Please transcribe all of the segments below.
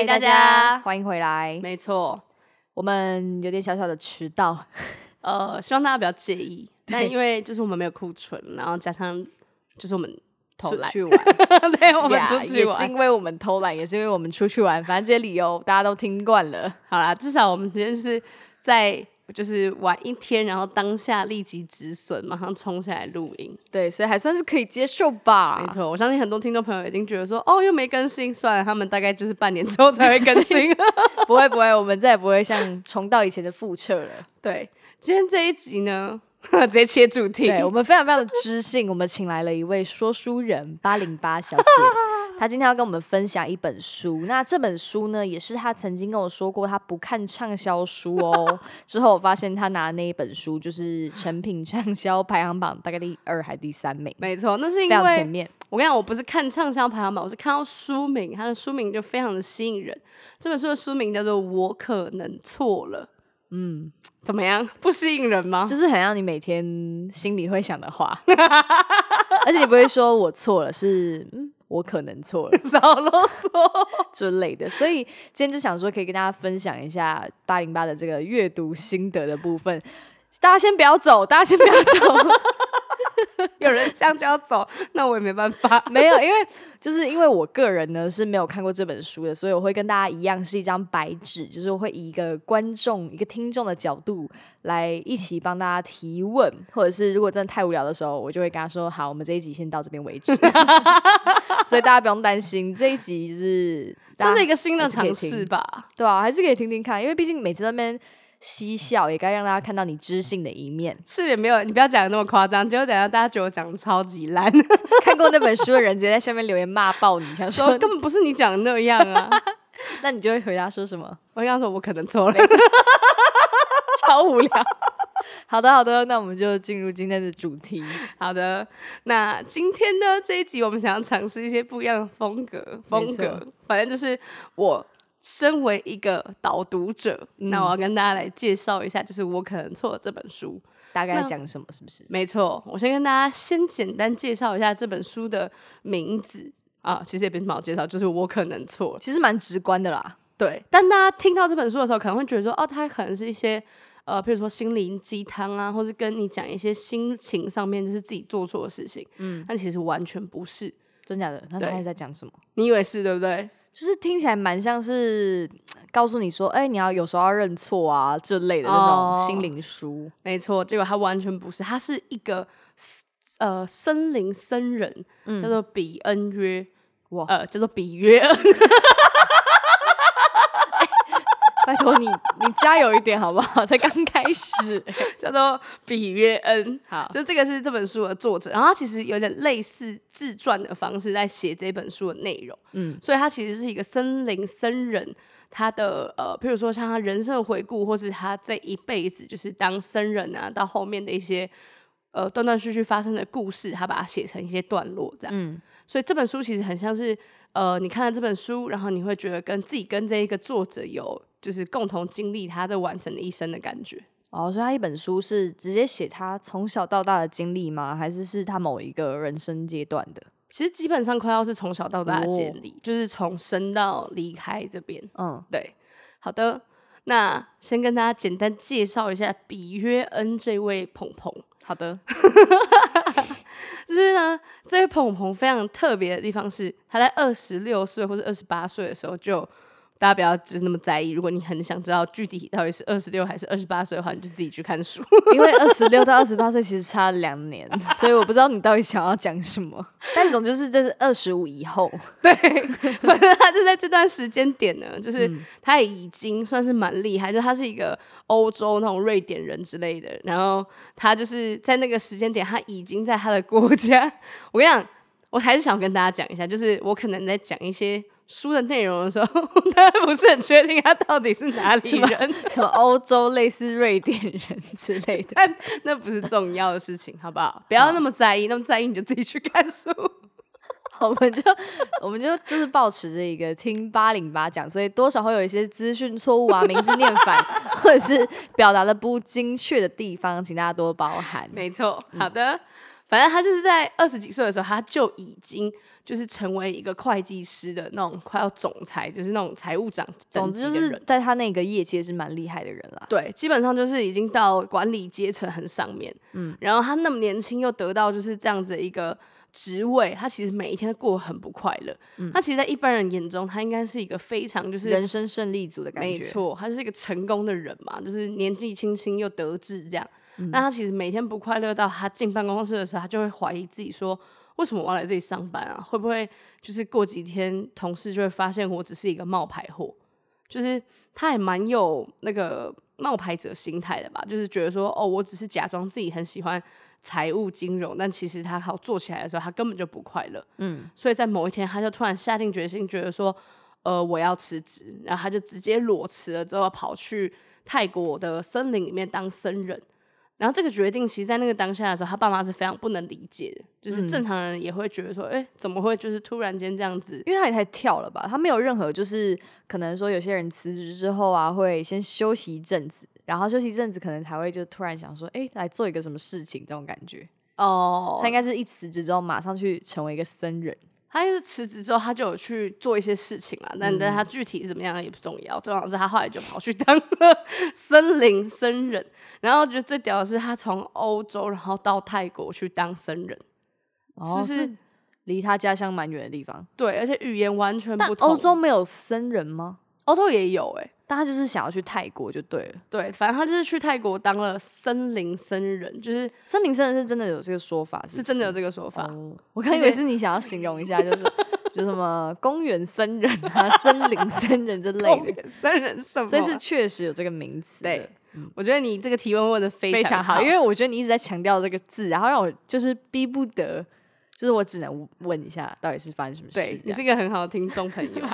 嗨，大家，欢迎回来。没错，我们有点小小的迟到，呃，希望大家不要介意。但因为就是我们没有库存，然后加上就是我们偷懒去玩，对，我们出去玩是因为我们偷懒，也是因为我们出去玩，反正这些理由大家都听惯了。好啦，至少我们今天是在。就是玩一天，然后当下立即止损，马上冲下来录音。对，所以还算是可以接受吧。没错，我相信很多听众朋友已经觉得说，哦，又没更新，算了，他们大概就是半年之后才会更新。不会不会，我们再也不会像重到以前的覆辙了。对，今天这一集呢，直接切主题。对我们非常非常的知性，我们请来了一位说书人八零八小姐。他今天要跟我们分享一本书，那这本书呢，也是他曾经跟我说过，他不看畅销书哦。之后我发现他拿的那一本书就是成品畅销排行榜大概第二还第三名，没错，那是因为前面。我跟你讲，我不是看畅销排行榜，我是看到书名，它的书名就非常的吸引人。这本书的书名叫做《我可能错了》，嗯，怎么样？不吸引人吗？就是很让你每天心里会想的话，而且你不会说我错了，是嗯。我可能错了，少啰嗦 之类的，所以今天就想说，可以跟大家分享一下八零八的这个阅读心得的部分。大家先不要走，大家先不要走。有人这样就要走，那我也没办法。没有，因为就是因为我个人呢是没有看过这本书的，所以我会跟大家一样是一张白纸，就是我会以一个观众、一个听众的角度来一起帮大家提问，或者是如果真的太无聊的时候，我就会跟他说：“好，我们这一集先到这边为止。”所以大家不用担心，这一集是这是一个新的尝试吧？对啊，还是可以听听看，因为毕竟每次那边。嬉笑也该让大家看到你知性的一面，是也没有，你不要讲的那么夸张，结果等下大家觉得我讲的超级烂。看过那本书的人直接在下面留言骂爆你，想说根本不是你讲的那样啊。那你就会回答说什么？我刚说我可能错了，超无聊。好的好的，那我们就进入今天的主题。好的，那今天呢这一集我们想要尝试一些不一样的风格，风格，反正就是我。身为一个导读者，那我要跟大家来介绍一下，就是我可能错了这本书大概讲什么，是不是？没错，我先跟大家先简单介绍一下这本书的名字啊，其实也没什么好介绍，就是我可能错了，其实蛮直观的啦。对，但大家听到这本书的时候，可能会觉得说，哦，它可能是一些呃，比如说心灵鸡汤啊，或是跟你讲一些心情上面就是自己做错的事情，嗯，但其实完全不是，真假的？那他在讲什么？你以为是对不对？就是听起来蛮像是告诉你说，哎，你要有时候要认错啊这类的那种心灵书。没错，结果他完全不是，他是一个呃森林僧人，叫做比恩约，哇，呃，叫做比约恩。拜托你，你加油一点好不好？才刚开始，叫做比约恩。好，就这个是这本书的作者，然后他其实有点类似自传的方式在写这本书的内容。嗯，所以他其实是一个森林僧人，他的呃，譬如说像他人生的回顾，或是他这一辈子就是当僧人啊，到后面的一些呃断断续续发生的故事，他把它写成一些段落这样。嗯，所以这本书其实很像是呃，你看了这本书，然后你会觉得跟自己跟这一个作者有。就是共同经历他这完整的一生的感觉哦，所以他一本书是直接写他从小到大的经历吗？还是是他某一个人生阶段的？其实基本上快要是从小到大的经历，就是从生到离开这边。嗯，对。好的，那先跟大家简单介绍一下比约恩这位鹏鹏。好的，就是呢，这位鹏鹏非常特别的地方是，他在二十六岁或者二十八岁的时候就。大家不要就是那么在意。如果你很想知道具体到底是二十六还是二十八岁的话，你就自己去看书。因为二十六到二十八岁其实差两年，所以我不知道你到底想要讲什么。但总就是这是二十五以后，对，反正他就在这段时间点呢，就是他已经算是蛮厉害，就他是一个欧洲那种瑞典人之类的。然后他就是在那个时间点，他已经在他的国家。我跟你讲，我还是想跟大家讲一下，就是我可能在讲一些。书的内容的时候，他不是很确定他到底是哪里人，什么欧洲类似瑞典人之类的，但那不是重要的事情，好不好？不要那么在意，那么在意你就自己去看书。我们就我们就就是保持着一个听八零八讲，所以多少会有一些资讯错误啊，名字念反，或者是表达的不精确的地方，请大家多包涵。没错，好的。反正他就是在二十几岁的时候，他就已经就是成为一个会计师的那种快要总裁，就是那种财务长总之就是在他那个业界是蛮厉害的人啦。对，基本上就是已经到管理阶层很上面。嗯，然后他那么年轻又得到就是这样子的一个职位，他其实每一天都过得很不快乐。嗯，他其实，在一般人眼中，他应该是一个非常就是人生胜利组的感觉。没错，他是一个成功的人嘛，就是年纪轻轻又得志这样。那他其实每天不快乐，到他进办公室的时候，他就会怀疑自己说：为什么我要来这里上班啊？会不会就是过几天同事就会发现我只是一个冒牌货？就是他也蛮有那个冒牌者心态的吧？就是觉得说：哦，我只是假装自己很喜欢财务金融，但其实他好做起来的时候，他根本就不快乐。嗯，所以在某一天，他就突然下定决心，觉得说：呃，我要辞职。然后他就直接裸辞了，之后跑去泰国的森林里面当僧人。然后这个决定，其实，在那个当下的时候，他爸妈是非常不能理解的。就是正常人也会觉得说，哎，怎么会就是突然间这样子？因为他也太跳了吧？他没有任何就是可能说，有些人辞职之后啊，会先休息一阵子，然后休息一阵子，可能才会就突然想说，哎，来做一个什么事情这种感觉。哦，他应该是一辞职之后，马上去成为一个僧人。他就是辞职之后，他就有去做一些事情啦，但但他具体怎么样也不重要，重要是他后来就跑去 当了森林僧人。然后我觉得最屌的是，他从欧洲然后到泰国去当僧人，是不是离他家乡蛮远的地方？对，而且语言完全不同。欧洲没有僧人吗？欧洲也有哎。但他就是想要去泰国就对了，对，反正他就是去泰国当了森林僧人，就是森林僧人是真的有这个说法，是真的有这个说法。我刚以为是你想要形容一下，就是 就什么公园僧人啊、森林僧人之类的僧人什么，所以是确实有这个名词。对，我觉得你这个提问问的非常好，因为我觉得你一直在强调这个字，然后让我就是逼不得，就是我只能问一下，到底是发生什么事？对你是一个很好的听众朋友。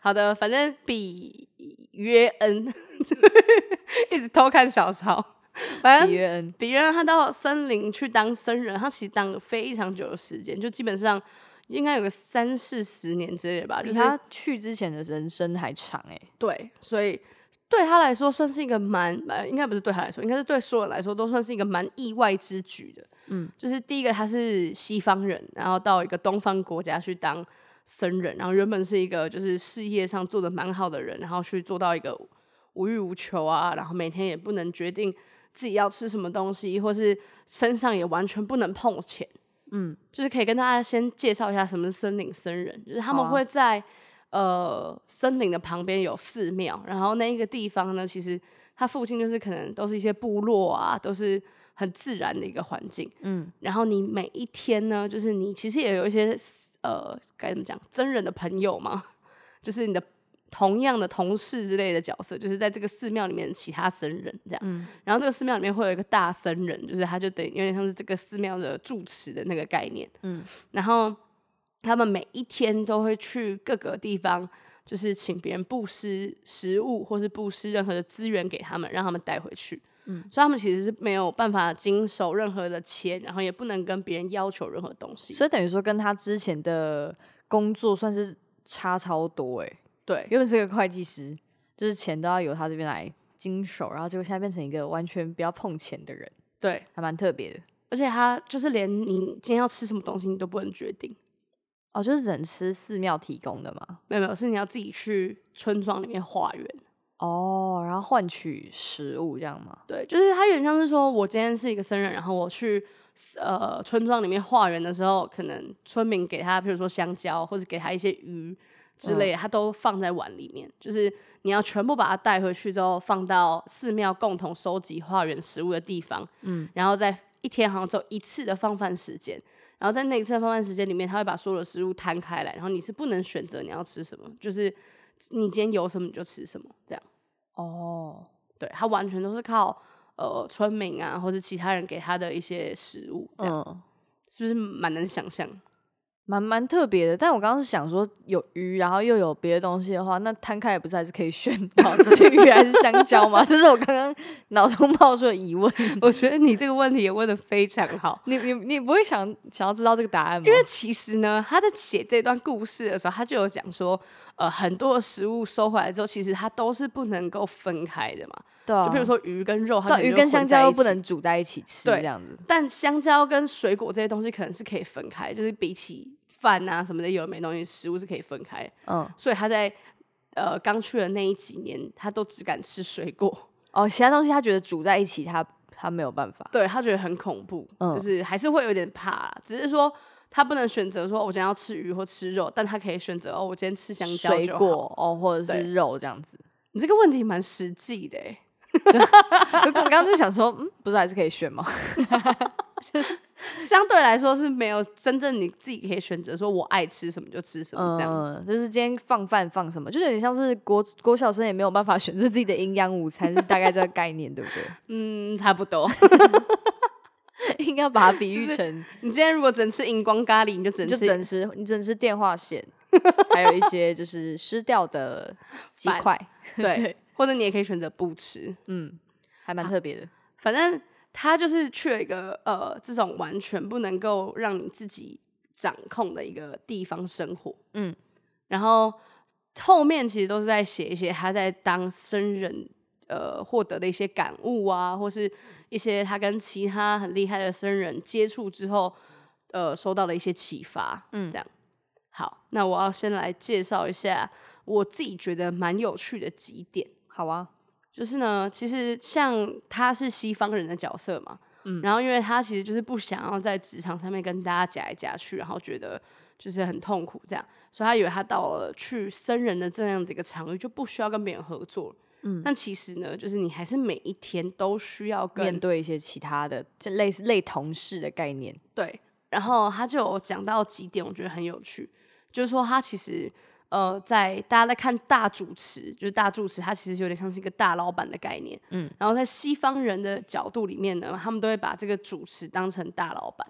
好的，反正比约恩 一直偷看小抄。反正比约恩，比约恩他到森林去当僧人，他其实当了非常久的时间，就基本上应该有个三四十年之类的吧。就是他去之前的人生还长哎。对，所以对他来说算是一个蛮呃，应该不是对他来说，应该是对所有人来说都算是一个蛮意外之举的。嗯，就是第一个他是西方人，然后到一个东方国家去当。僧人，然后原本是一个就是事业上做的蛮好的人，然后去做到一个无欲无求啊，然后每天也不能决定自己要吃什么东西，或是身上也完全不能碰钱。嗯，就是可以跟大家先介绍一下什么是森林僧人，就是他们会在呃森林的旁边有寺庙，然后那一个地方呢，其实它附近就是可能都是一些部落啊，都是很自然的一个环境。嗯，然后你每一天呢，就是你其实也有一些。呃，该怎么讲？真人的朋友吗？就是你的同样的同事之类的角色，就是在这个寺庙里面其他僧人这样。嗯。然后这个寺庙里面会有一个大僧人，就是他就等于有点像是这个寺庙的住持的那个概念。嗯。然后他们每一天都会去各个地方，就是请别人布施食物，或是布施任何的资源给他们，让他们带回去。嗯，所以他们其实是没有办法经手任何的钱，然后也不能跟别人要求任何东西。所以等于说，跟他之前的工作算是差超多哎。对，原本是个会计师，就是钱都要由他这边来经手，然后结果现在变成一个完全不要碰钱的人。对，还蛮特别的。而且他就是连你今天要吃什么东西，你都不能决定。哦，就是只能吃寺庙提供的吗？没有没有，是你要自己去村庄里面化缘。哦，然后换取食物这样吗？对，就是它有点像是说，我今天是一个僧人，然后我去呃村庄里面化缘的时候，可能村民给他，比如说香蕉或者给他一些鱼之类，他都放在碗里面。就是你要全部把它带回去之后，放到寺庙共同收集化缘食物的地方。嗯，然后在一天好像只有一次的放饭时间，然后在那一次的放饭时间里面，他会把所有的食物摊开来，然后你是不能选择你要吃什么，就是。你今天有什么你就吃什么，这样哦。对他完全都是靠呃村民啊，或者其他人给他的一些食物，这样是不是蛮难想象？蛮蛮特别的，但我刚刚是想说，有鱼，然后又有别的东西的话，那摊开也不是还是可以选 到是鱼还是香蕉吗？这是我刚刚 脑中冒出的疑问。我觉得你这个问题也问的非常好。你你你不会想想要知道这个答案吗？因为其实呢，他在写这段故事的时候，他就有讲说，呃很多的食物收回来之后，其实它都是不能够分开的嘛。对啊，就比如说鱼跟肉，它鱼跟香蕉又不能煮在一起吃，对这样子。但香蕉跟水果这些东西可能是可以分开，就是比起饭啊什么的有的没东西，食物是可以分开。嗯，所以他在呃刚去的那一几年，他都只敢吃水果。哦，其他东西他觉得煮在一起，他他没有办法。对他觉得很恐怖，嗯就是还是会有点怕，只是说他不能选择说我今天要吃鱼或吃肉，但他可以选择哦，我今天吃香蕉水。果哦，或者是肉这样子。你这个问题蛮实际的欸，我刚刚就想说，嗯，不是还是可以选吗？相对来说是没有真正你自己可以选择说我爱吃什么就吃什么这样子。嗯，就是今天放饭放什么，就有点像是国国小生也没有办法选择自己的营养午餐，是大概这个概念，对不对？嗯，差不多。应该把它比喻成，你今天如果只能吃荧光咖喱，你就只能吃就整吃，你整吃电话线，还有一些就是湿掉的鸡饭块，对，或者你也可以选择不吃。嗯，还蛮特别的。反正他就是去了一个呃这种完全不能够让你自己掌控的一个地方生活，嗯，然后后面其实都是在写一些他在当僧人呃获得的一些感悟啊，或是一些他跟其他很厉害的僧人接触之后呃收到的一些启发，嗯这样。好，那我要先来介绍一下我自己觉得蛮有趣的几点。好啊，就是呢，其实像他是西方人的角色嘛，嗯，然后因为他其实就是不想要在职场上面跟大家夹来夹去，然后觉得就是很痛苦这样，所以他以为他到了去僧人的这样子一个场域就不需要跟别人合作了，嗯，但其实呢，就是你还是每一天都需要跟面对一些其他的，就类似类同事的概念。对，然后他就有讲到几点，我觉得很有趣，就是说他其实呃，在大家在看大主持，就是大主持，他其实有点像是一个大老板的概念，嗯，然后在西方人的角度里面呢，他们都会把这个主持当成大老板，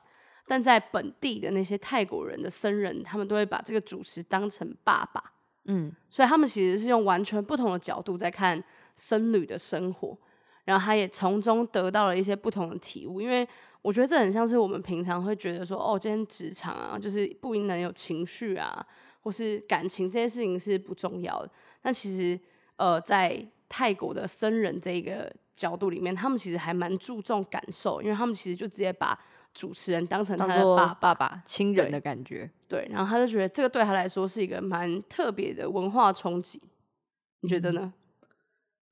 但在本地的那些泰国人的僧人，他们都会把这个主持当成爸爸，嗯，所以他们其实是用完全不同的角度在看僧侣的生活，然后他也从中得到了一些不同的体悟。因为我觉得这很像是我们平常会觉得说，哦，今天职场啊，就是不应能有情绪啊，或是感情这件事情是不重要的。但其实，呃，在泰国的僧人这个角度里面，他们其实还蛮注重感受，因为他们其实就直接把主持人当成他做的爸爸爸亲人的感觉。对，然后他就觉得这个对他来说是一个蛮特别的文化冲击。你觉得呢？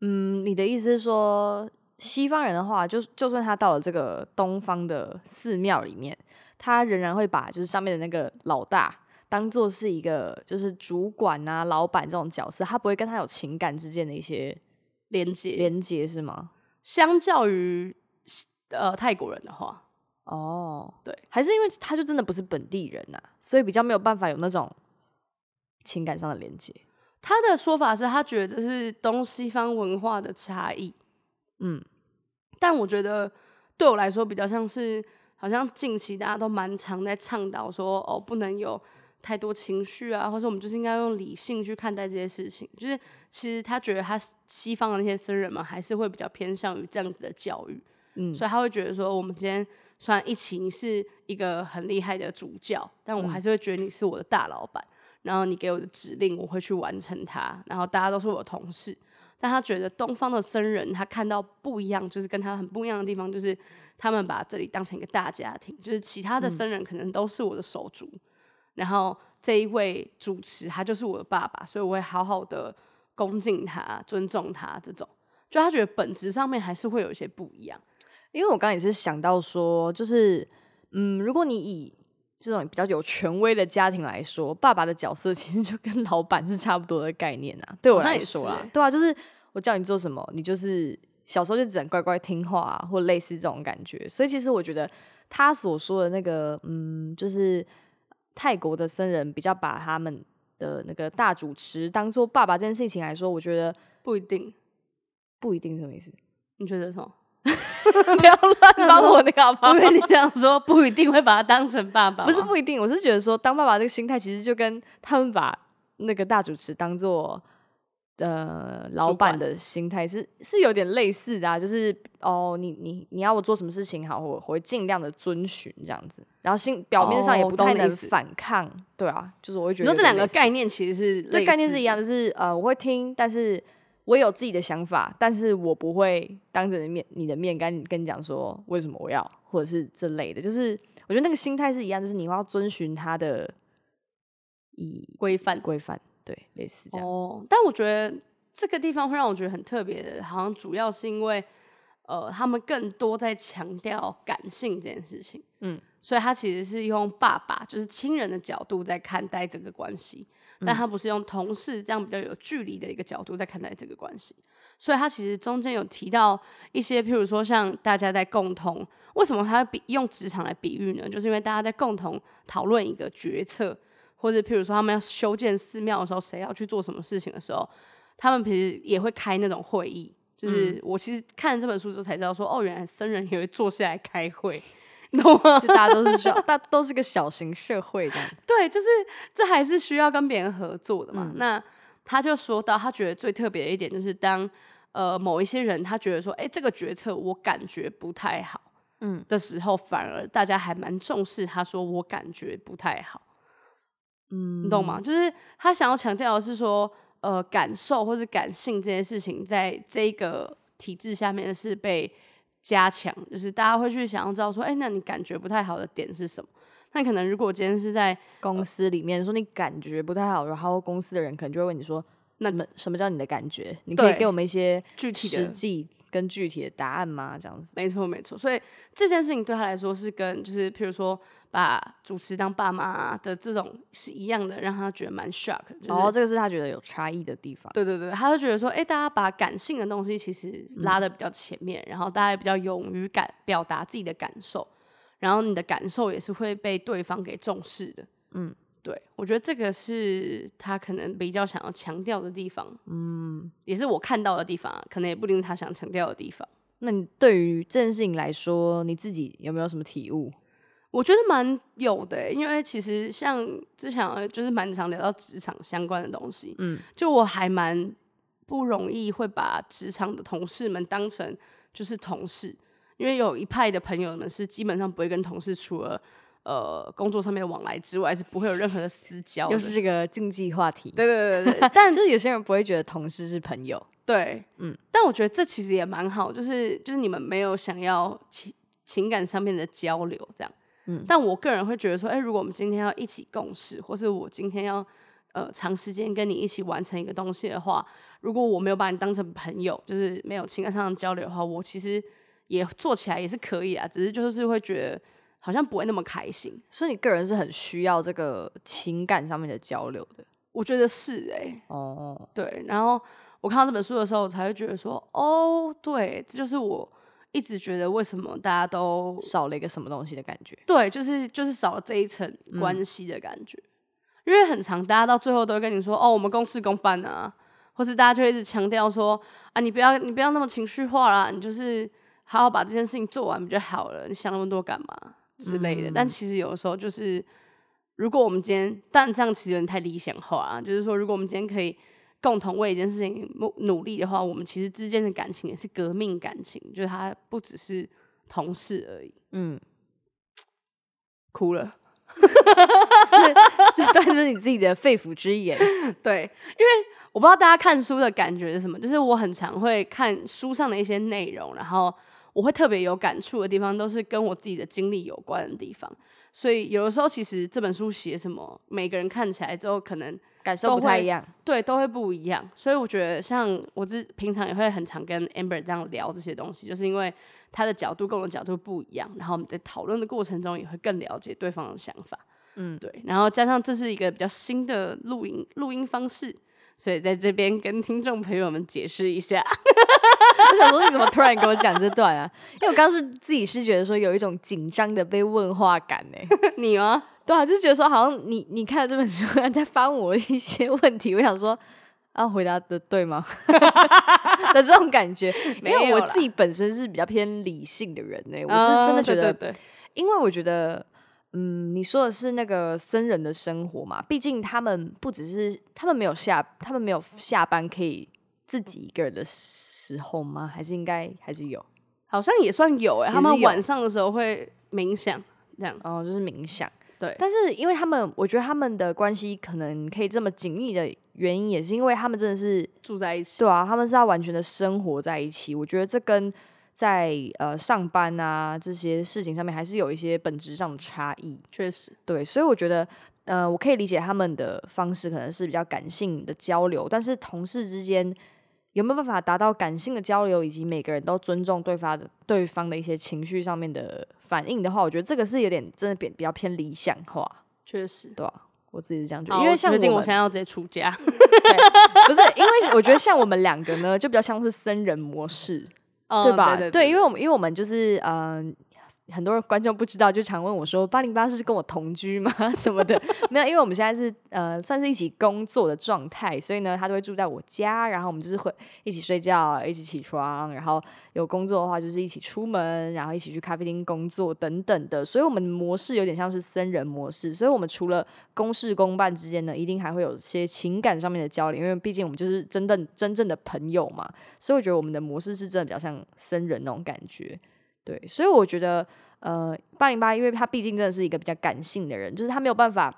嗯，你的意思是说，西方人的话，就就算他到了这个东方的寺庙里面，他仍然会把就是上面的那个老大当做是一个就是主管啊、老板这种角色，他不会跟他有情感之间的一些连接，连接，是吗？相较于呃泰国人的话，哦，对，还是因为他就真的不是本地人呐、所以比较没有办法有那种情感上的连接。他的说法是他觉得这是东西方文化的差异，嗯，但我觉得对我来说比较像是，好像近期大家都蛮常在倡导说，哦，不能有太多情绪啊，或者我们就是应该用理性去看待这些事情。就是其实他觉得他西方的那些僧人们还是会比较偏向于这样子的教育，嗯所以他会觉得说，我们今天虽然一起你是一个很厉害的主教，但我还是会觉得你是我的大老板，然后你给我的指令我会去完成它，然后大家都是我的同事。但他觉得东方的僧人，他看到不一样，就是跟他很不一样的地方，就是他们把这里当成一个大家庭，就是其他的僧人可能都是我的手足，然后这一位主持他就是我的爸爸，所以我会好好的恭敬他、尊重他。这种，就他觉得本质上面还是会有一些不一样。因为我刚刚也是想到说，就是嗯，如果你以这种比较有权威的家庭来说，爸爸的角色其实就跟 老板是差不多的概念啊。对我来说啊对啊，就是我叫你做什么，你就是小时候就只能乖乖听话啊，或类似这种感觉。所以其实我觉得他所说的那个，嗯，就是泰国的僧人比较把他们的那个大主持当做爸爸这件事情来说，我觉得不一定，不一定什么意思。你觉得什么？不要乱帮我那个好不好？因为你讲说，不一定会把他当成爸爸，不是不一定，我是觉得说，当爸爸这个心态，其实就跟他们把那个大主持当做呃，老板的心态是是有点类似的啊，就是哦，你你你要我做什么事情好，我我会尽量的遵循这样子，然后心表面上也不太能反抗，对啊，就是我会觉得，这两个概念其实是对概念是一样，就是呃，我会听，但是我有自己的想法，但是我不会当着面你的面跟跟你讲说为什么我要，或者是这类的，就是我觉得那个心态是一样，就是你要遵循他的以规范规范。对，类似这样。哦，但我觉得这个地方会让我觉得很特别的，好像主要是因为，呃，他们更多在强调感性这件事情。嗯，所以他其实是用爸爸，就是亲人的角度在看待这个关系，但他不是用同事这样比较有距离的一个角度在看待这个关系。所以他其实中间有提到一些，譬如说像大家在共同，为什么他比用职场来比喻呢？就是因为大家在共同讨论一个决策。或者，譬如说，他们要修建寺庙的时候，谁要去做什么事情的时候，他们平时也会开那种会议。就是我其实看了这本书之后才知道，说哦，原来僧人也会坐下来开会，懂吗？就大家都是需要，大都是个小型社会的。对，就是这还是需要跟别人合作的嘛。那他就说到，他觉得最特别的一点就是，当呃某一些人他觉得说，哎，这个决策我感觉不太好，嗯的时候，反而大家还蛮重视。他说我感觉不太好。嗯，你懂吗？就是他想要强调的是说，呃，感受或者感性这件事情，在这个体制下面是被加强，就是大家会去想要知道说，哎，那你感觉不太好的点是什么？那可能如果今天是在公司里面说你感觉不太好，然后公司的人可能就会问你说，那什么叫你的感觉？你可以给我们一些具体的实际。跟具体的答案吗？这样子，没错没错。所以这件事情对他来说是跟就是譬如说把主持当爸妈的这种是一样的，让他觉得蛮 shock。哦，这个是他觉得有差异的地方。对对对，他就觉得说，哎，大家把感性的东西其实拉的比较前面，然后大家也比较勇于感表达自己的感受，然后你的感受也是会被对方给重视的。嗯。对，我觉得这个是他可能比较想要强调的地方，嗯，也是我看到的地方，可能也不一定他想强调的地方。那你对于这件事情来说，你自己有没有什么体悟？我觉得蛮有的，因为其实像之前就是蛮常聊到职场相关的东西，嗯，就我还蛮不容易会把职场的同事们当成就是同事，因为有一派的朋友们是基本上不会跟同事除了。呃，工作上面的往来之外是不会有任何的私交，又是这个禁忌话题。对对对对，但就是有些人不会觉得同事是朋友。对，嗯，但我觉得这其实也蛮好，就是就是你们没有想要情情感上面的交流这样。嗯，但我个人会觉得说，哎，如果我们今天要一起共事，或是我今天要呃长时间跟你一起完成一个东西的话，如果我没有把你当成朋友，就是没有情感上的交流的话，我其实也做起来也是可以啊，只是就是会觉得。好像不会那么开心，所以你个人是很需要这个情感上面的交流的。我觉得是哎，哦，对。然后我看到这本书的时候，我才会觉得说，哦，对，这就是我一直觉得为什么大家都少了一个什么东西的感觉。对，就是就是少了这一层关系的感觉。因为很长，大家到最后都会跟你说，哦，我们公事公办啊，或是大家就一直强调说，啊，你不要你不要那么情绪化啦，你就是好好把这件事情做完不就好了？你想那么多干嘛？之类的，但其实有的时候就是，如果我们今天，但这样其实有点太理想化啊。就是说，如果我们今天可以共同为一件事情努努力的话，我们其实之间的感情也是革命感情，就是它不只是同事而已。嗯，哭了，这段是你自己的肺腑之言。对，因为我不知道大家看书的感觉是什么，就是我很常会看书上的一些内容，然后。我会特别有感触的地方，都是跟我自己的经历有关的地方。所以有的时候，其实这本书写什么，每个人看起来之后可能感受不太一样，对，都会不一样。所以我觉得，像我这平常也会很常跟 Amber 这样聊这些东西，就是因为他的角度跟我的角度不一样，然后我们在讨论的过程中也会更了解对方的想法。嗯，对。然后加上这是一个比较新的录音录音方式。所以在这边跟听众朋友们解释一下，我想说你怎么突然跟我讲这段啊？因为我刚是自己是觉得说有一种紧张的被问话感呢。你吗？对啊，就是觉得说好像你你看了这本书在翻我一些问题，我想说 啊回答的对吗？的这种感觉，因为我自己本身是比较偏理性的人呢，我是真的觉得，因为我觉得嗯，你说的是那个僧人的生活嘛？毕竟他们不只是他们没有下，他们没有下班可以自己一个人的时候吗？还是应该还是有？好像也算有哎，他们晚上的时候会冥想，这样哦，就是冥想。对，但是因为他们，我觉得他们的关系可能可以这么紧密的原因，也是因为他们真的是住在一起。对啊，他们是要完全的生活在一起。我觉得这跟在呃上班啊这些事情上面还是有一些本质上的差异。确实，对，所以我觉得呃，我可以理解他们的方式可能是比较感性的交流，但是同事之间。有没有办法达到感性的交流，以及每个人都尊重对方的对方的一些情绪上面的反应的话，我觉得这个是有点真的比比较偏理想化。确实，对啊，我自己是这样觉得。因为像我们，我现在要直接出家。不是，因为我觉得像我们两个呢，就比较像是僧人模式，对吧？对，因为我们因为我们就是嗯。很多观众不知道，就常问我说：“八零八是跟我同居吗？什么的？”没有，因为我们现在是呃，算是一起工作的状态，所以呢，他都会住在我家，然后我们就是会一起睡觉，一起起床，然后有工作的话就是一起出门，然后一起去咖啡厅工作等等的。所以，我们模式有点像是僧人模式。所以，我们除了公事公办之间呢，一定还会有些情感上面的交流，因为毕竟我们就是真正真正的朋友嘛。所以，我觉得我们的模式是真的比较像僧人那种感觉。对，所以我觉得，呃，八零八，因为他毕竟真的是一个比较感性的人，就是他没有办法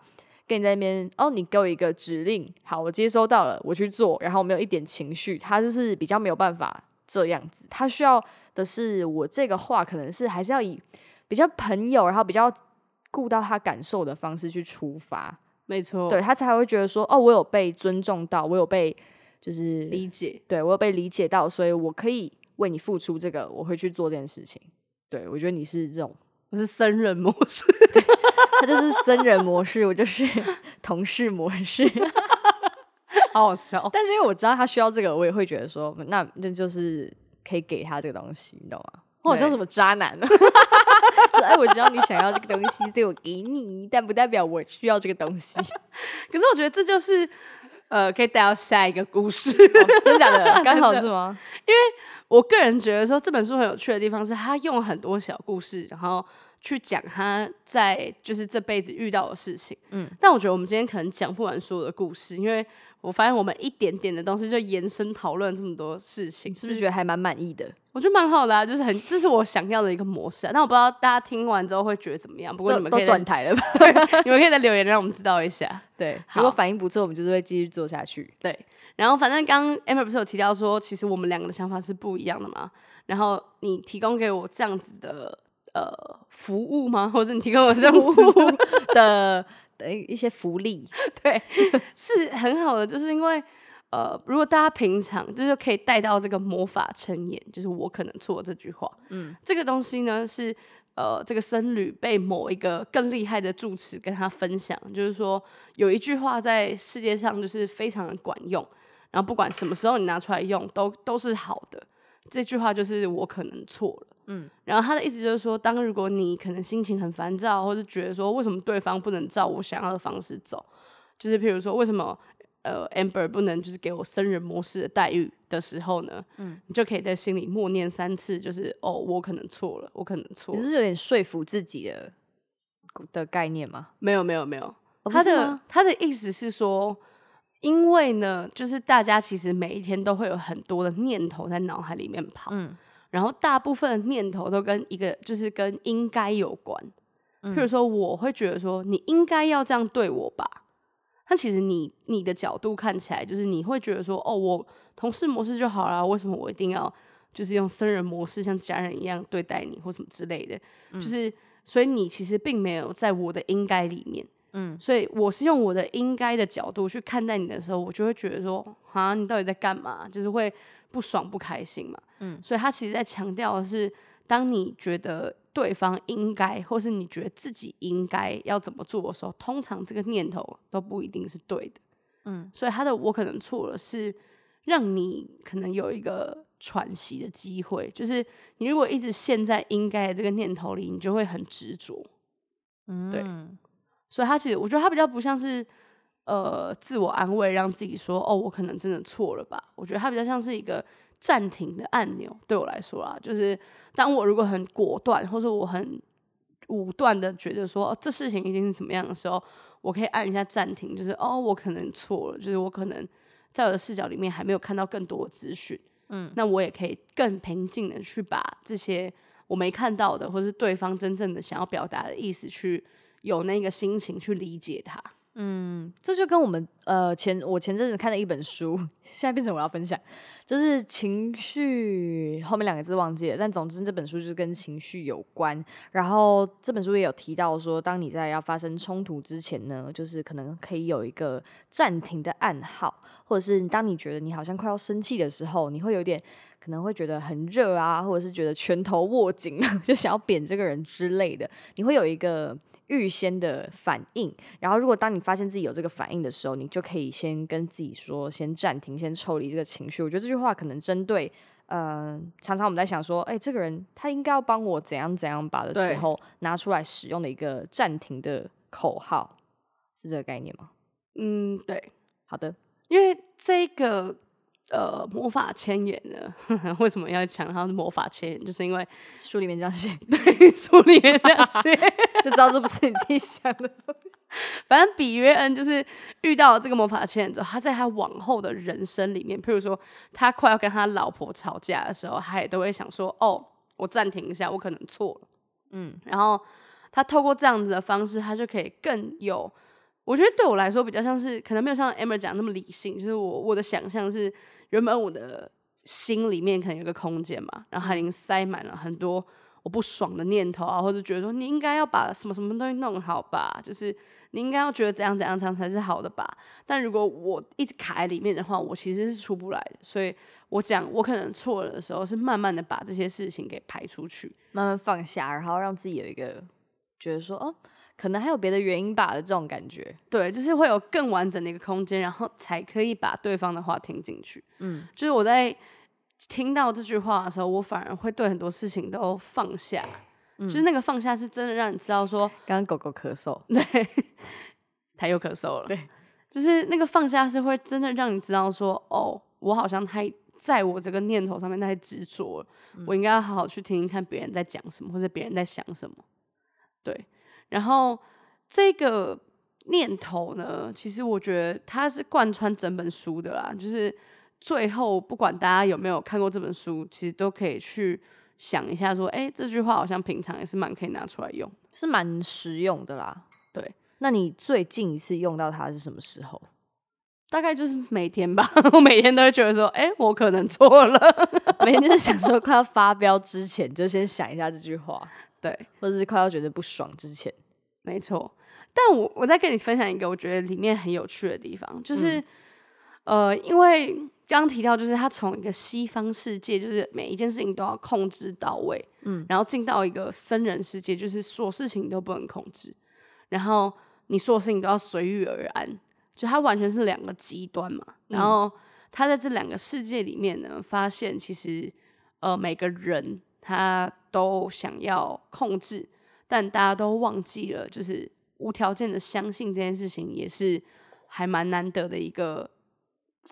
跟你在那边，哦，你给我一个指令，好，我接收到了，我去做，然后没有一点情绪，他就是比较没有办法这样子，他需要的是我这个话，可能是还是要以比较朋友，然后比较顾到他感受的方式去出发，没错，对他才会觉得说，哦，我有被尊重到，我有被就是理解，对我有被理解到，所以我可以为你付出这个，我会去做这件事情。对，我觉得你是这种，我是僧人模式，他就是 僧人模式，我就是 同事模式，好好笑。但是因为我知道他需要这个，我也会觉得说，那那就是可以给他这个东西，你懂吗？我好像什么渣男呢？说哎，我知道你想要这个东西，所以我给你，但不代表我需要这个东西。可是我觉得这就是呃，可以带到下一个故事，真假的？刚好是吗？因为。我个人觉得说这本书很有趣的地方是，他用很多小故事，然后去讲他在就是这辈子遇到的事情。嗯，但我觉得我们今天可能讲不完所有的故事，因为我发现我们一点点的东西就延伸讨论这么多事情，是不是觉得还蛮满意的？我觉得蛮好的啊，就是很这是我想要的一个模式啊。但我不知道大家听完之后会觉得怎么样。不过你们可以转台了吧？你们可以在留言让我们知道一下。对，如果反应不错，我们就是会继续做下去。对。然后反正刚 Amber 不是有提到说，其实我们两个的想法是不一样的嘛。然后你提供给我这样子的呃服务吗？或者你提供我这样的的一些福利？对，是很好的，就是因为呃，如果大家平常就是可以带到这个魔法称言，就是我可能错这句话，嗯，这个东西呢是呃，这个僧侣被某一个更厉害的住持跟他分享，就是说有一句话在世界上就是非常的管用。然后不管什么时候你拿出来用，都都是好的。这句话就是我可能错了，嗯。然后他的意思就是说，当如果你可能心情很烦躁，或者觉得说为什么对方不能照我想要的方式走，就是譬如说为什么呃 Amber 不能就是给我生人模式的待遇的时候呢，嗯，你就可以在心里默念三次，就是哦，我可能错了，我可能错。你是有点说服自己的的概念吗？没有，没有，没有。他的他的意思是说。因为呢，就是大家其实每一天都会有很多的念头在脑海里面跑，嗯，然后大部分的念头都跟一个就是跟应该有关，譬如说我会觉得说你应该要这样对我吧，那其实你你的角度看起来就是你会觉得说哦，我同事模式就好了，为什么我一定要就是用生人模式像家人一样对待你或什么之类的，就是所以你其实并没有在我的应该里面。嗯，所以我是用我的应该的角度去看待你的时候，我就会觉得说，啊，你到底在干嘛？就是会不爽不开心嘛。嗯，所以他其实在强调的是，当你觉得对方应该，或是你觉得自己应该要怎么做的时候，通常这个念头都不一定是对的。嗯，所以他的我可能错了，是让你可能有一个喘息的机会。就是你如果一直陷在应该的这个念头里，你就会很执着。嗯，对。所以他其实，我觉得他比较不像是，呃，自我安慰，让自己说，哦，我可能真的错了吧。我觉得它比较像是一个暂停的按钮，对我来说啊，就是当我如果很果断，或者我很武断的觉得说这事情一定是怎么样的时候，我可以按一下暂停，就是哦，我可能错了，就是我可能在我的视角里面还没有看到更多的资讯，嗯，那我也可以更平静的去把这些我没看到的，或是对方真正的想要表达的意思，去有那个心情去理解它。嗯，这就跟我们呃前我前阵子看的一本书，现在变成我要分享，就是情绪后面两个字忘记了，但总之这本书就是跟情绪有关。然后这本书也有提到说，当你在要发生冲突之前呢，就是可能可以有一个暂停的暗号，或者是当你觉得你好像快要生气的时候，你会有点可能会觉得很热啊，或者是觉得拳头握紧，就想要扁这个人之类的，你会有一个。预先的反应，然后如果当你发现自己有这个反应的时候，你就可以先跟自己说，先暂停，先抽离这个情绪。我觉得这句话可能针对，呃，常常我们在想说，哎，这个人他应该要帮我怎样怎样吧的时候，拿出来使用的一个暂停的口号，是这个概念吗？嗯，对，好的，因为这个。呃，魔法千言呢？为什么要抢他是魔法千言？就是因为书里面这样写，对，书里面这样写，就知道这不是你自己想的东西。反正比约恩就是遇到了这个魔法千言之后，他在他往后的人生里面，譬如说他快要跟他老婆吵架的时候，他也都会想说：“哦，我暂停一下，我可能错了。”嗯，然后他透过这样子的方式，他就可以更有，我觉得对我来说比较像是，可能没有像 Emma 讲那么理性，就是我我的想象是。原本我的心里面可能有个空间嘛，然后它已经塞满了很多我不爽的念头啊，或者觉得说你应该要把什么什么东西弄好吧，就是你应该要觉得怎样怎样这样才是好的吧。但如果我一直卡在里面的话，我其实是出不来的。所以我讲我可能错了的时候，是慢慢的把这些事情给排出去，慢慢放下，然后让自己有一个觉得说哦。可能还有别的原因吧的这种感觉，对，就是会有更完整的一个空间，然后才可以把对方的话听进去。嗯，就是我在听到这句话的时候，我反而会对很多事情都放下。嗯，就是那个放下是真的让你知道说，刚刚狗狗咳嗽，对，它又咳嗽了。对，就是那个放下是会真的让你知道说，哦，我好像太在我这个念头上面太执着了，我应该要好好去听听看别人在讲什么，或者别人在想什么。对。然后这个念头呢，其实我觉得它是贯穿整本书的啦。就是最后不管大家有没有看过这本书，其实都可以去想一下，说，哎，这句话好像平常也是蛮可以拿出来用，是蛮实用的啦。对，那你最近一次用到它是什么时候？大概就是每天吧。我每天都会觉得说，哎，我可能错了。每天就是想说，快要发飙之前，就先想一下这句话。对，或者是快要觉得不爽之前，没错。但我我再跟你分享一个我觉得里面很有趣的地方，就是呃，因为刚刚提到，就是他从一个西方世界，就是每一件事情都要控制到位，嗯，然后进到一个僧人世界，就是所有事情都不能控制，然后你所有事情都要随遇而安，就他完全是两个极端嘛。然后他在这两个世界里面呢，发现其实呃每个人。他都想要控制，但大家都忘记了，就是无条件的相信这件事情，也是还蛮难得的一个，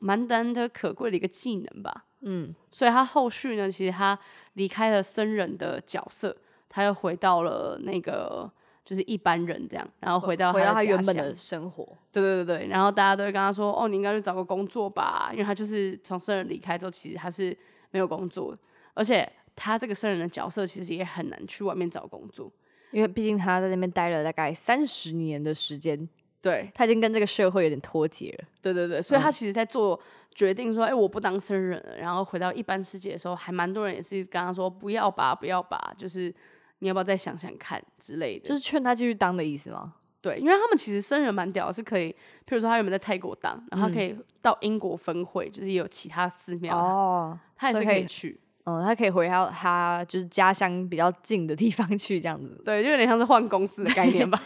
蛮难得可贵的一个技能吧。嗯，所以他后续呢，其实他离开了僧人的角色，他又回到了那个就是一般人这样，然后回到回到他原本的生活。对对对对，然后大家都会跟他说：“哦，你应该去找个工作吧。”因为他就是从僧人离开之后，其实他是没有工作，而且。他这个圣人的角色其实也很难去外面找工作，因为毕竟他在那边待了大概三十年的时间，对他已经跟这个社会有点脱节了。对对对，所以他其实，在做决定说，哎，我不当圣人了，然后回到一般世界的时候，还蛮多人也是跟他说，不要吧，不要吧，就是你要不要再想想看之类的，就是劝他继续当的意思吗？对，因为他们其实僧人蛮屌，是可以，譬如说他原本在泰国当，然后可以到英国分会，就是有其他寺庙哦，他也是可以去。嗯，他可以回到他就是家乡比较近的地方去，这样子。对，就有点像是换公司的概念吧，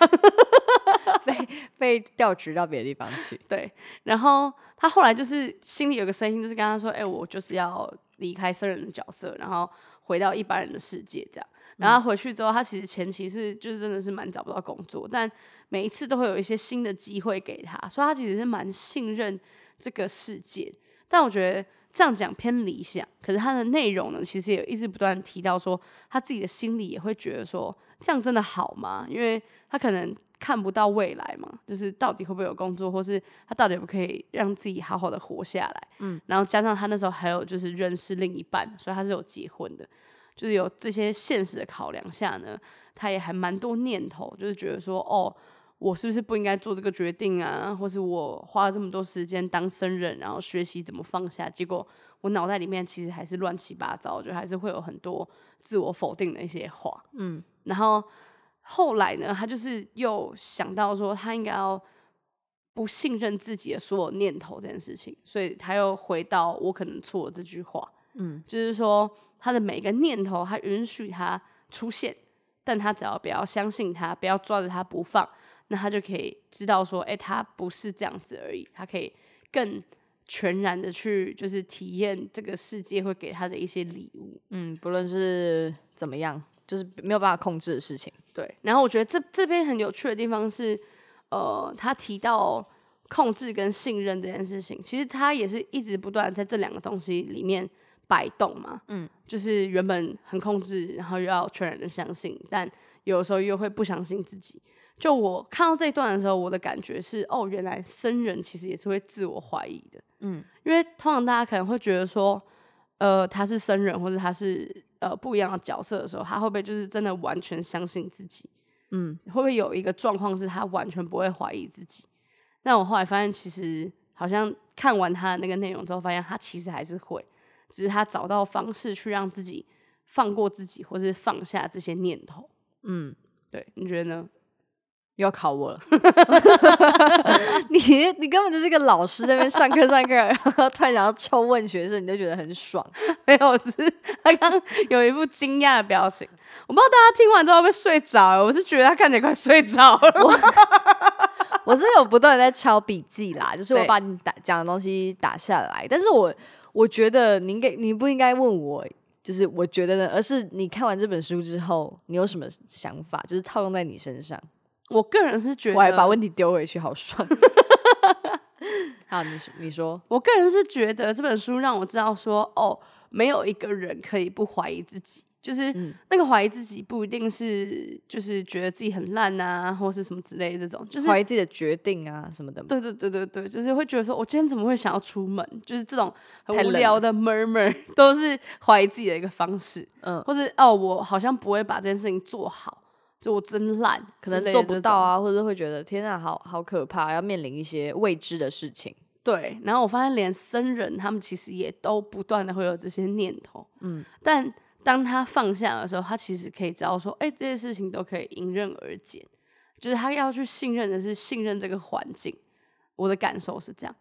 被被调职到别的地方去。对，然后他后来就是心里有个声音，就是跟他说：“哎，我就是要离开僧人的角色，然后回到一般人的世界。”这样。然后回去之后，他其实前期是就是真的是蛮找不到工作，但每一次都会有一些新的机会给他，所以他其实是蛮信任这个世界。但我觉得。这样讲偏理想，可是他的内容呢，其实也一直不断提到说，他自己的心里也会觉得说，这样真的好吗？因为他可能看不到未来嘛，就是到底会不会有工作，或是他到底可不可以让自己好好的活下来？嗯，然后加上他那时候还有就是认识另一半，所以他是有结婚的，就是有这些现实的考量下呢，他也还蛮多念头，就是觉得说，哦。我是不是不应该做这个决定啊？或是我花了这么多时间当僧人，然后学习怎么放下，结果我脑袋里面其实还是乱七八糟，就还是会有很多自我否定的一些话。嗯，然后后来呢，他就是又想到说，他应该要不信任自己的所有念头这件事情，所以他又回到我可能错了这句话。嗯，就是说他的每一个念头，他允许他出现，但他只要不要相信他，不要抓着他不放。那他就可以知道说，哎，他不是这样子而已，他可以更全然的去，就是体验这个世界会给他的一些礼物。嗯，不论是怎么样，就是没有办法控制的事情。对。然后我觉得这这边很有趣的地方是，呃，他提到控制跟信任这件事情，其实他也是一直不断在这两个东西里面摆动嘛。嗯。就是原本很控制，然后又要全然的相信，但有的时候又会不相信自己。就我看到这一段的时候，我的感觉是，哦，原来僧人其实也是会自我怀疑的，嗯，因为通常大家可能会觉得说，呃，他是僧人或者他是呃不一样的角色的时候，他会不会就是真的完全相信自己？嗯，会不会有一个状况是他完全不会怀疑自己？那我后来发现，其实好像看完他的那个内容之后，发现他其实还是会，只是他找到方式去让自己放过自己，或是放下这些念头。嗯，对，你觉得呢？又要考我了，你你根本就是个老师，在那边上课上课，然后突然想要抽问学生，你就觉得很爽。没有，只是他刚有一副惊讶的表情，我不知道大家听完之后会不会睡着。我是觉得他看起来快睡着了。我 是有不断的在抄笔记啦，就是我把你打讲的东西打下来。但是我我觉得你应该你不应该问我，就是我觉得呢，而是你看完这本书之后，你有什么想法，就是套用在你身上。我个人是觉得，我还把问题丢回去，好爽。好，你说，你说，我个人是觉得这本书让我知道说，哦，没有一个人可以不怀疑自己，就是那个怀疑自己不一定是就是觉得自己很烂啊，或是什么之类的这种，就是怀疑自己的决定啊什么的。对对对对对，就是会觉得说，我今天怎么会想要出门？就是这种很无聊的 murmur 都是怀疑自己的一个方式。嗯，或者哦，我好像不会把这件事情做好。就我真烂，可能做不到啊，或者会觉得天啊，好好可怕，要面临一些未知的事情。对，然后我发现连僧人他们其实也都不断的会有这些念头，嗯，但当他放下的时候，他其实可以知道说，哎，这些事情都可以迎刃而解，就是他要去信任的是信任这个环境。我的感受是这样，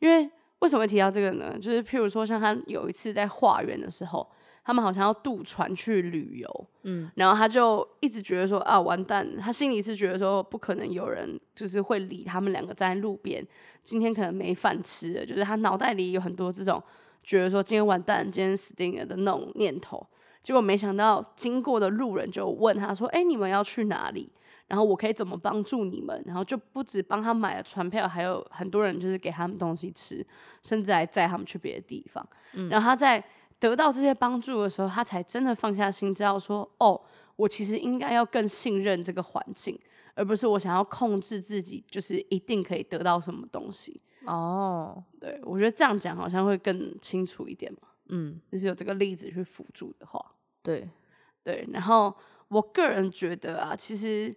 因为为什么会提到这个呢？就是譬如说，像他有一次在化缘的时候。他们好像要渡船去旅游，嗯，然后他就一直觉得说啊，完蛋！他心里是觉得说，不可能有人就是会理他们两个在路边，今天可能没饭吃了，就是他脑袋里有很多这种觉得说今天完蛋，今天死定了的那种念头。结果没想到经过的路人就问他说：“哎，你们要去哪里？然后我可以怎么帮助你们？”然后就不止帮他买了船票，还有很多人就是给他们东西吃，甚至还载他们去别的地方。然后他在。得到这些帮助的时候，他才真的放下心，知道说：“哦，我其实应该要更信任这个环境，而不是我想要控制自己，就是一定可以得到什么东西。”哦，对，我觉得这样讲好像会更清楚一点嘛。嗯，就是有这个例子去辅助的话，对对。然后我个人觉得啊，其实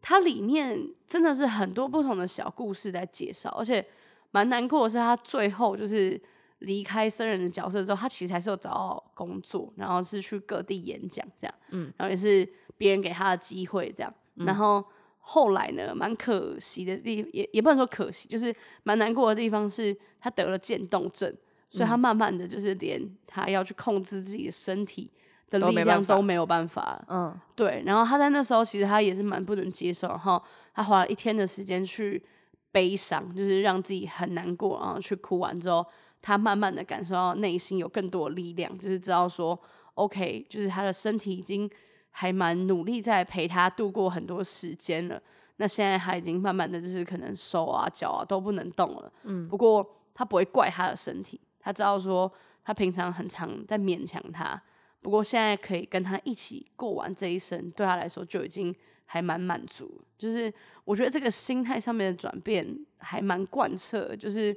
它里面真的是很多不同的小故事在介绍，而且蛮难过的是，他最后就是。离开僧人的角色之后，他其实还是有找到工作，然后是去各地演讲这样，嗯，然后也是别人给他的机会这样，然后后来呢，蛮可惜的地也也不能说可惜，就是蛮难过的地方是他得了渐冻症，所以他慢慢的就是连他要去控制自己的身体的力量都没有办法，嗯，对，然后他在那时候其实他也是蛮不能接受，然后他花了一天的时间去悲伤，就是让自己很难过，然后去哭完之后。他慢慢的感受到内心有更多的力量，就是知道说，OK，就是他的身体已经还蛮努力在陪他度过很多时间了。那现在他已经慢慢的就是可能手啊脚啊都不能动了，嗯，不过他不会怪他的身体，他知道说他平常很常在勉强他，不过现在可以跟他一起过完这一生，对他来说就已经还蛮满足。就是我觉得这个心态上面的转变还蛮贯彻，就是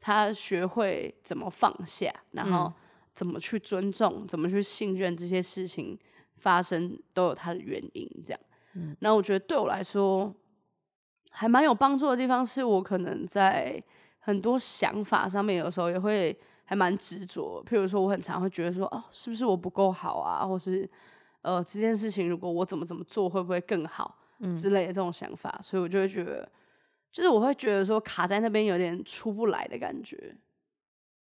他学会怎么放下，然后怎么去尊重，怎么去信任这些事情发生都有它的原因。这样，嗯，然后我觉得对我来说。还蛮有帮助的地方，是我可能在很多想法上面，有时候也会还蛮执着。譬如说，我很常会觉得说，哦，是不是我不够好啊？或是，呃，这件事情如果我怎么怎么做，会不会更好之类的这种想法。所以我就会觉得，就是我会觉得说，卡在那边有点出不来的感觉。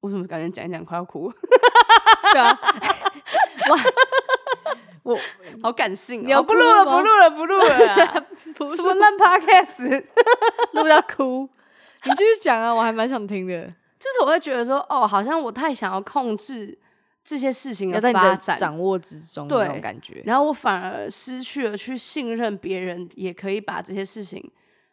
我怎么感觉讲一讲快要哭？对啊，哇！我 好感性，你要不录了，不录了，不录了，什么烂 podcast，录到哭。你继续讲啊，我还蛮想听的。就是我会觉得说，哦，好像我太想要控制这些事情的发展，掌握之中那种感觉。然后我反而失去了去信任别人，也可以把这些事情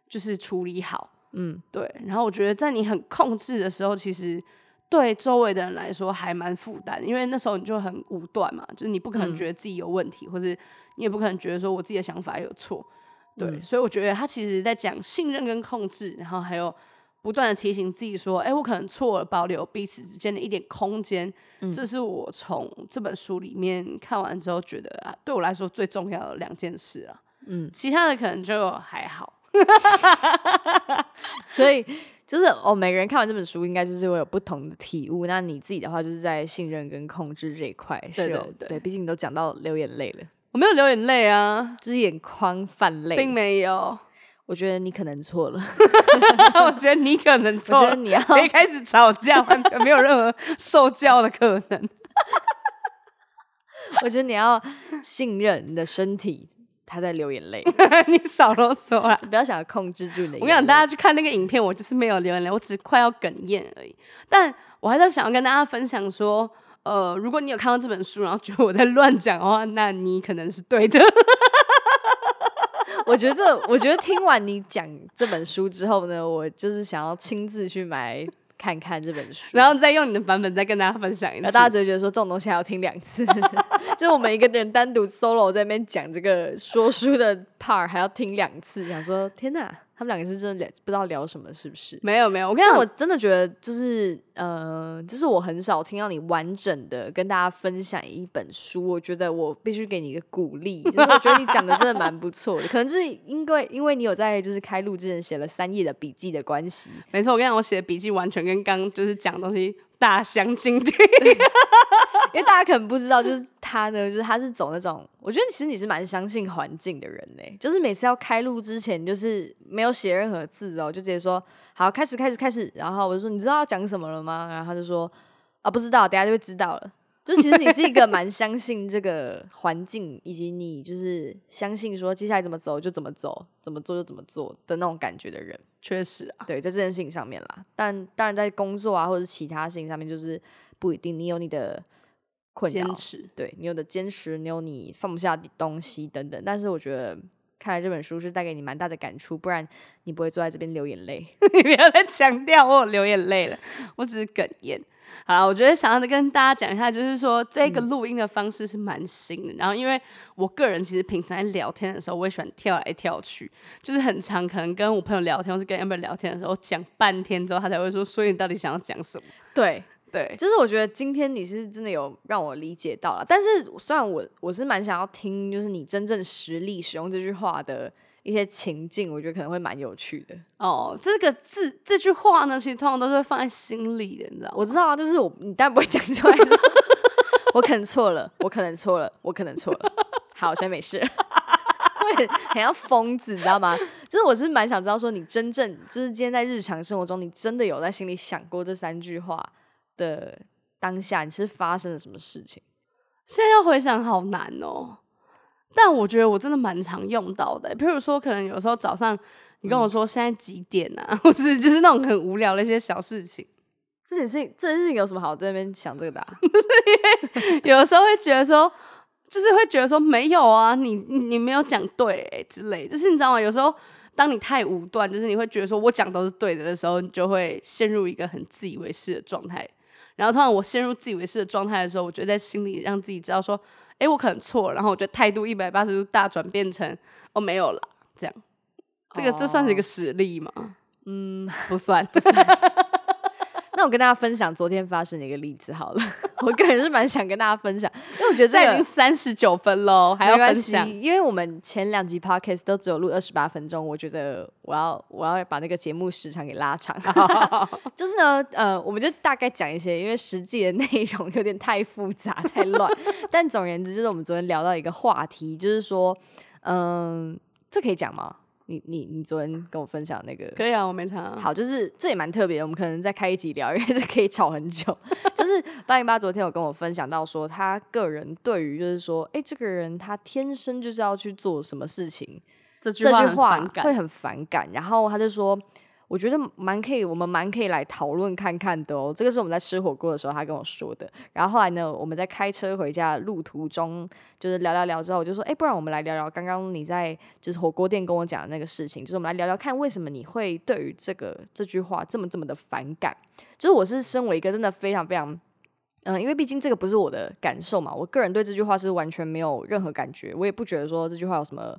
就是处理好。嗯，对。然后我觉得在你很控制的时候，其实。对周围的人来说还蛮负担，因为那时候你就很武断嘛，就是你不可能觉得自己有问题，或者你也不可能觉得说我自己的想法有错，对，所以我觉得他其实在讲信任跟控制，然后还有不断的提醒自己说，哎，我可能错了，保留彼此之间的一点空间，这是我从这本书里面看完之后觉得啊，对我来说最重要的两件事啊，嗯，其他的可能就还好，所以。就是哦，每个人看完这本书，应该就是会有不同的体悟。那你自己的话，就是在信任跟控制这一块是有对，毕竟你都讲到流眼泪了。我没有流眼泪啊，只是眼眶泛泪，并没有。我觉得你可能错了，我觉得你可能错了。你要谁开始吵架，完全没有任何受教的可能。我觉得你要信任你的身体。他在流眼泪，你少啰嗦啊！不要想控制住你。我跟你讲，大家去看那个影片，我就是没有流眼泪，我只是快要哽咽而已。但我还是想要跟大家分享说，呃，如果你有看到这本书，然后觉得我在乱讲的话，那你可能是对的。我觉得，我觉得听完你讲这本书之后呢，我就是想要亲自去买。看看这本书，然后再用你的版本再跟大家分享一次。大家只会觉得说这种东西还要听两次，就是我们一个人单独 solo 在那边讲这个说书的 part 还要听两次，想说天哪。他们两个是真的聊不知道聊什么，是不是？没有没有，我跟你讲我真的觉得就是呃，就是我很少听到你完整的跟大家分享一本书，我觉得我必须给你一个鼓励，就是我觉得你讲的真的蛮不错的，可能是因为因为你有在就是开录之前写了三页的笔记的关系。没错，我跟你讲，我写的笔记完全跟刚就是讲东西。大相径庭，因为大家可能不知道，就是他呢，就是他是走那种，我觉得其实你是蛮相信环境的人嘞，就是每次要开录之前，就是没有写任何字哦，就直接说好开始开始开始，然后我就说你知道要讲什么了吗？然后他就说啊不知道，等下就会知道了。就其实你是一个蛮相信这个环境，以及你就是相信说接下来怎么走就怎么走，怎么做就怎么做的那种感觉的人，确实啊，对，在这件事情上面啦。但当然在工作啊或者其他事情上面，就是不一定。你有你的困坚持，对你有的坚持，你有你放不下的东西等等。但是我觉得看来这本书是带给你蛮大的感触，不然你不会坐在这边流眼泪。你不要再强调我流眼泪了，我只是哽咽。好了，我觉得想要跟大家讲一下，就是说这个录音的方式是蛮新的。然后，因为我个人其实平常在聊天的时候，我也喜欢跳来跳去，就是很长，可能跟我朋友聊天或是跟 amber 聊天的时候，讲半天之后，他才会说：“所以你到底想要讲什么？”对对，就是我觉得今天你是真的有让我理解到了。但是，虽然我我是蛮想要听，就是你真正实力使用这句话的。一些情境，我觉得可能会蛮有趣的哦。这个字这句话呢，其实通常都是会放在心里的，你知道吗？我知道啊，就是我你当然不会讲出来。我可能错了，我可能错了，我可能错了。好，现在没事。会很像疯子，你知道吗？就是我是蛮想知道，说你真正就是今天在日常生活中，你真的有在心里想过这三句话的当下，你是发生了什么事情？现在要回想，好难哦。但我觉得我真的蛮常用到的，譬如说可能有时候早上你跟我说现在几点啊，或是就是那种很无聊的一些小事情，这件事情这件事情有什么好在那边想这个的？是因为有时候会觉得说，就是会觉得说没有啊，你你没有讲对之类，就是你知道吗？有时候当你太武断，就是你会觉得说我讲都是对的的时候，你就会陷入一个很自以为是的状态。然后通常我陷入自以为是的状态的时候，我觉得在心里让自己知道说，哎，我可能错了，然后我觉得态度一百八十度大转变成，哦，没有了，这样，这个这算是一个实例吗？嗯，不算，不算。那我跟大家分享昨天发生的一个例子好了，我个人是蛮想跟大家分享，因为我觉得这已经三十九分喽，还要分享，因为我们前两集 podcast 都只有录二十八分钟，我觉得我要我要把那个节目时长给拉长，就是呢，呃，我们就大概讲一些，因为实际的内容有点太复杂太乱，但总而言之，就是我们昨天聊到一个话题，就是说，嗯，这可以讲吗？你你你昨天跟我分享那个可以啊，我没查。好，就是这也蛮特别，我们可能再开一集聊，因为这可以吵很久。就是八零八昨天有跟我分享到说，他个人对于就是说，哎，这个人他天生就是要去做什么事情，这句话会很反感。然后他就说。我觉得蛮可以，我们蛮可以来讨论看看的哦。这个是我们在吃火锅的时候他跟我说的。然后后来呢，我们在开车回家路途中，就是聊聊聊之后，我就说，哎，不然我们来聊聊刚刚你在就是火锅店跟我讲的那个事情，就是我们来聊聊看为什么你会对于这个这句话这么这么的反感。就是我是身为一个真的非常非常，嗯，因为毕竟这个不是我的感受嘛，我个人对这句话是完全没有任何感觉，我也不觉得说这句话有什么。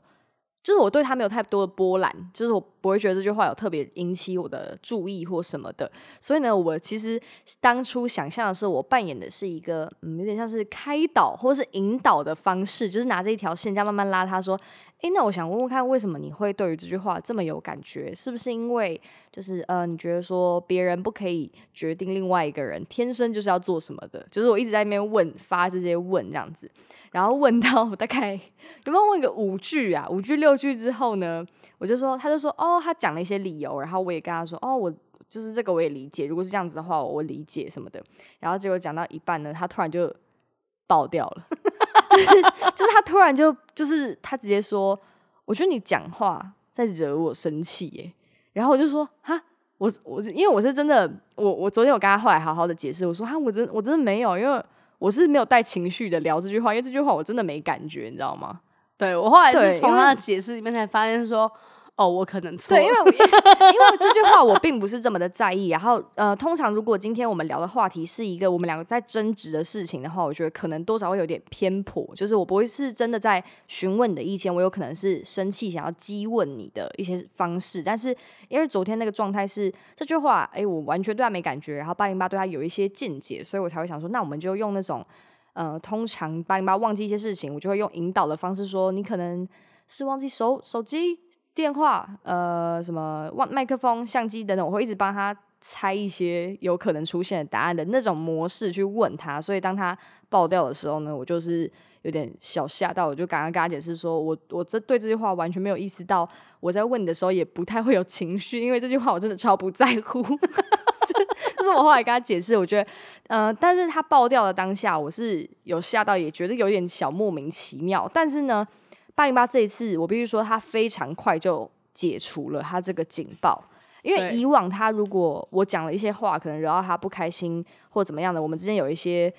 就是我对他没有太多的波澜，就是我不会觉得这句话有特别引起我的注意或什么的。所以呢，我其实当初想象的是，我扮演的是一个嗯，有点像是开导或是引导的方式，就是拿着一条线这样慢慢拉他说。诶，那我想问问看，为什么你会对于这句话这么有感觉？是不是因为就是呃，你觉得说别人不可以决定另外一个人天生就是要做什么的？就是我一直在那边问发这些问这样子，然后问到大概 有没有问个五句啊？五句六句之后呢，我就说，他就说哦，他讲了一些理由，然后我也跟他说哦，我就是这个我也理解，如果是这样子的话，我理解什么的。然后结果讲到一半呢，他突然就爆掉了。就是就是他突然就就是他直接说，我觉得你讲话在惹我生气耶。然后我就说哈，我我因为我是真的，我我昨天我跟他后来好好的解释，我说哈，我真我真的没有，因为我是没有带情绪的聊这句话，因为这句话我真的没感觉，你知道吗？对我后来是从他的解释里面才发现说。哦，我可能错。对，因为 因为这句话我并不是这么的在意。然后呃，通常如果今天我们聊的话题是一个我们两个在争执的事情的话，我觉得可能多少会有点偏颇。就是我不会是真的在询问你的意见，我有可能是生气想要激问你的一些方式。但是因为昨天那个状态是这句话，哎，我完全对他没感觉。然后八零八对他有一些见解，所以我才会想说，那我们就用那种呃，通常八零八忘记一些事情，我就会用引导的方式说，你可能是忘记手手机。电话，呃，什么麦克风、相机等等，我会一直帮他猜一些有可能出现的答案的那种模式去问他。所以当他爆掉的时候呢，我就是有点小吓到，我就刚刚跟他解释说，我我这对这句话完全没有意识到，我在问你的时候也不太会有情绪，因为这句话我真的超不在乎。这是我后来跟他解释，我觉得，呃，但是他爆掉的当下，我是有吓到，也觉得有点小莫名其妙，但是呢。八零八这一次，我必须说他非常快就解除了他这个警报，因为以往他如果我讲了一些话，可能惹到他不开心或怎么样的，我们之间有一些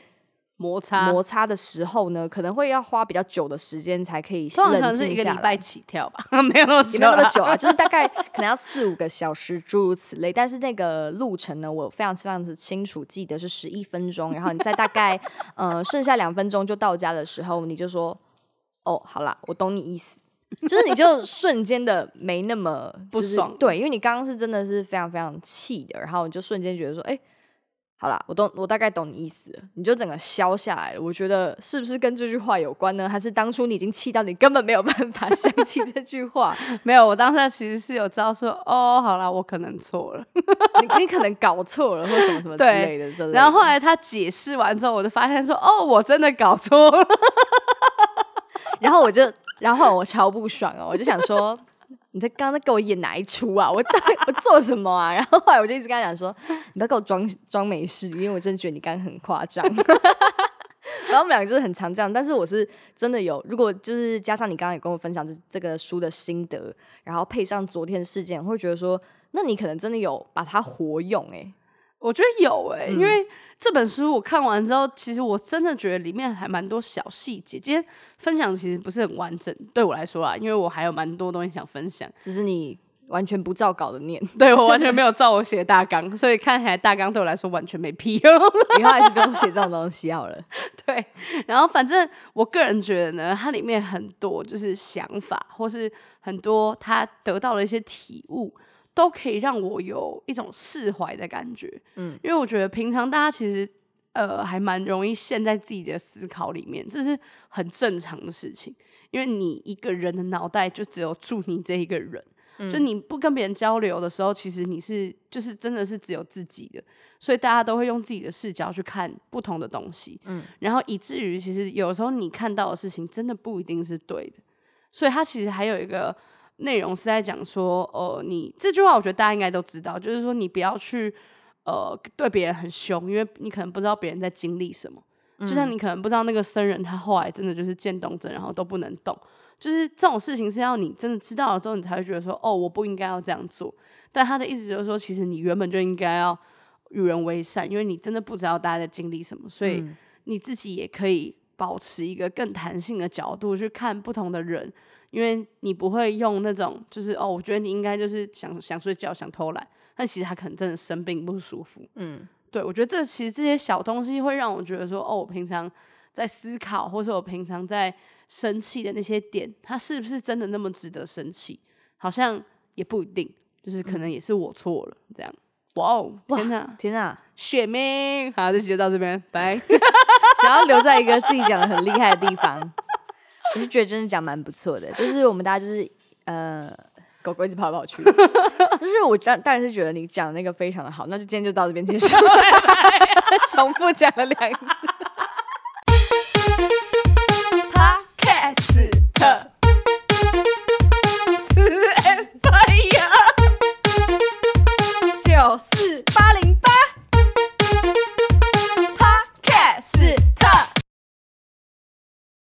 摩擦摩擦的时候呢，可能会要花比较久的时间才可以冷静下来，一个礼拜起跳吧，没有那么没有那么久啊，就是大概可能要四五个小时，诸如此类。但是那个路程呢，我非常非常的清楚记得是十一分钟，然后你在大概呃剩下两分钟就到家的时候，你就说。哦，好啦，我懂你意思，就是你就瞬间的没那么 不爽，对，因为你刚刚是真的是非常非常气的，然后你就瞬间觉得说，哎，好啦，我懂，我大概懂你意思，你就整个消下来了。我觉得是不是跟这句话有关呢？还是当初你已经气到你根本没有办法 想起这句话？没有，我当时其实是有知道说，哦，好啦，我可能错了，你你可能搞错了，或什么什么之类的。然后后来他解释完之后，我就发现说，哦，我真的搞错了。然后我就，然后我超不爽哦，我就想说，你在刚刚在给我演哪一出啊？我到底我做什么啊？然后后来我就一直跟他讲说，你不要给我装装没事，因为我真的觉得你刚刚很夸张。然后我们两个就是很常这样，但是我是真的有，如果就是加上你刚刚也跟我分享这这个书的心得，然后配上昨天的事件，会觉得说，那你可能真的有把它活用哎。我觉得有诶，因为这本书我看完之后，其实我真的觉得里面还蛮多小细节。今天分享其实不是很完整，对我来说啊，因为我还有蛮多东西想分享。只是你完全不照稿的念，对我完全没有照我写大纲，所以看起来大纲对我来说完全没屁用。以后还是不用写这种东西好了。对，然后反正我个人觉得呢，它里面很多就是想法，或是很多他得到了一些体悟，都可以让我有一种释怀的感觉。嗯，因为我觉得平常大家其实呃还蛮容易陷在自己的思考里面，这是很正常的事情。因为你一个人的脑袋就只有住你这一个人。就你不跟别人交流的时候，其实你是就是真的是只有自己的，所以大家都会用自己的视角去看不同的东西，嗯，然后以至于其实有时候你看到的事情真的不一定是对的，所以他其实还有一个内容是在讲说，呃，你这句话我觉得大家应该都知道，就是说你不要去呃对别人很凶，因为你可能不知道别人在经历什么，就像你可能不知道那个僧人他后来真的就是渐冻症，然后都不能动。就是这种事情是要你真的知道了之后，你才会觉得说，哦，我不应该要这样做。但他的意思就是说，其实你原本就应该要与人为善，因为你真的不知道大家在经历什么，所以你自己也可以保持一个更弹性的角度去看不同的人，因为你不会用那种就是哦，我觉得你应该就是想想睡觉、想偷懒，但其实他可能真的生病不舒服。嗯，对，我觉得这其实这些小东西会让我觉得说，哦，我平常在思考，或者我平常在。生气的那些点，他是不是真的那么值得生气？好像也不一定，就是可能也是我错了。这样，哇哦，天哪，天哪，雪明，好，这期就到这边，拜。想要留在一个自己讲的很厉害的地方，我是觉得真的讲蛮不错的。就是我们大家就是呃，狗狗一直跑来跑去，就是我当当然是觉得你讲那个非常的好，那就今天就到这边结束。重复讲了两次。